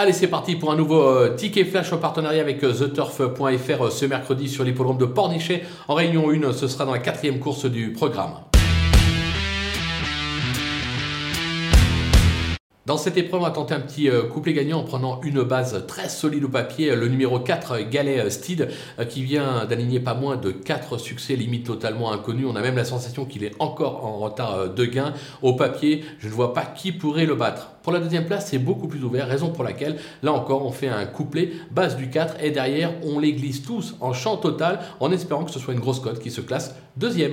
Allez, c'est parti pour un nouveau euh, ticket flash en partenariat avec euh, TheTurf.fr euh, ce mercredi sur l'hippodrome de Pornichet. En réunion 1, ce sera dans la quatrième course du programme. Dans cette épreuve, on va tenter un petit euh, couplet gagnant en prenant une base très solide au papier. Le numéro 4, Galet Steed, euh, qui vient d'aligner pas moins de 4 succès, limite totalement inconnus. On a même la sensation qu'il est encore en retard euh, de gain. Au papier, je ne vois pas qui pourrait le battre. Pour la deuxième place, c'est beaucoup plus ouvert, raison pour laquelle, là encore, on fait un couplet, base du 4, et derrière, on les glisse tous en champ total, en espérant que ce soit une grosse cote qui se classe deuxième.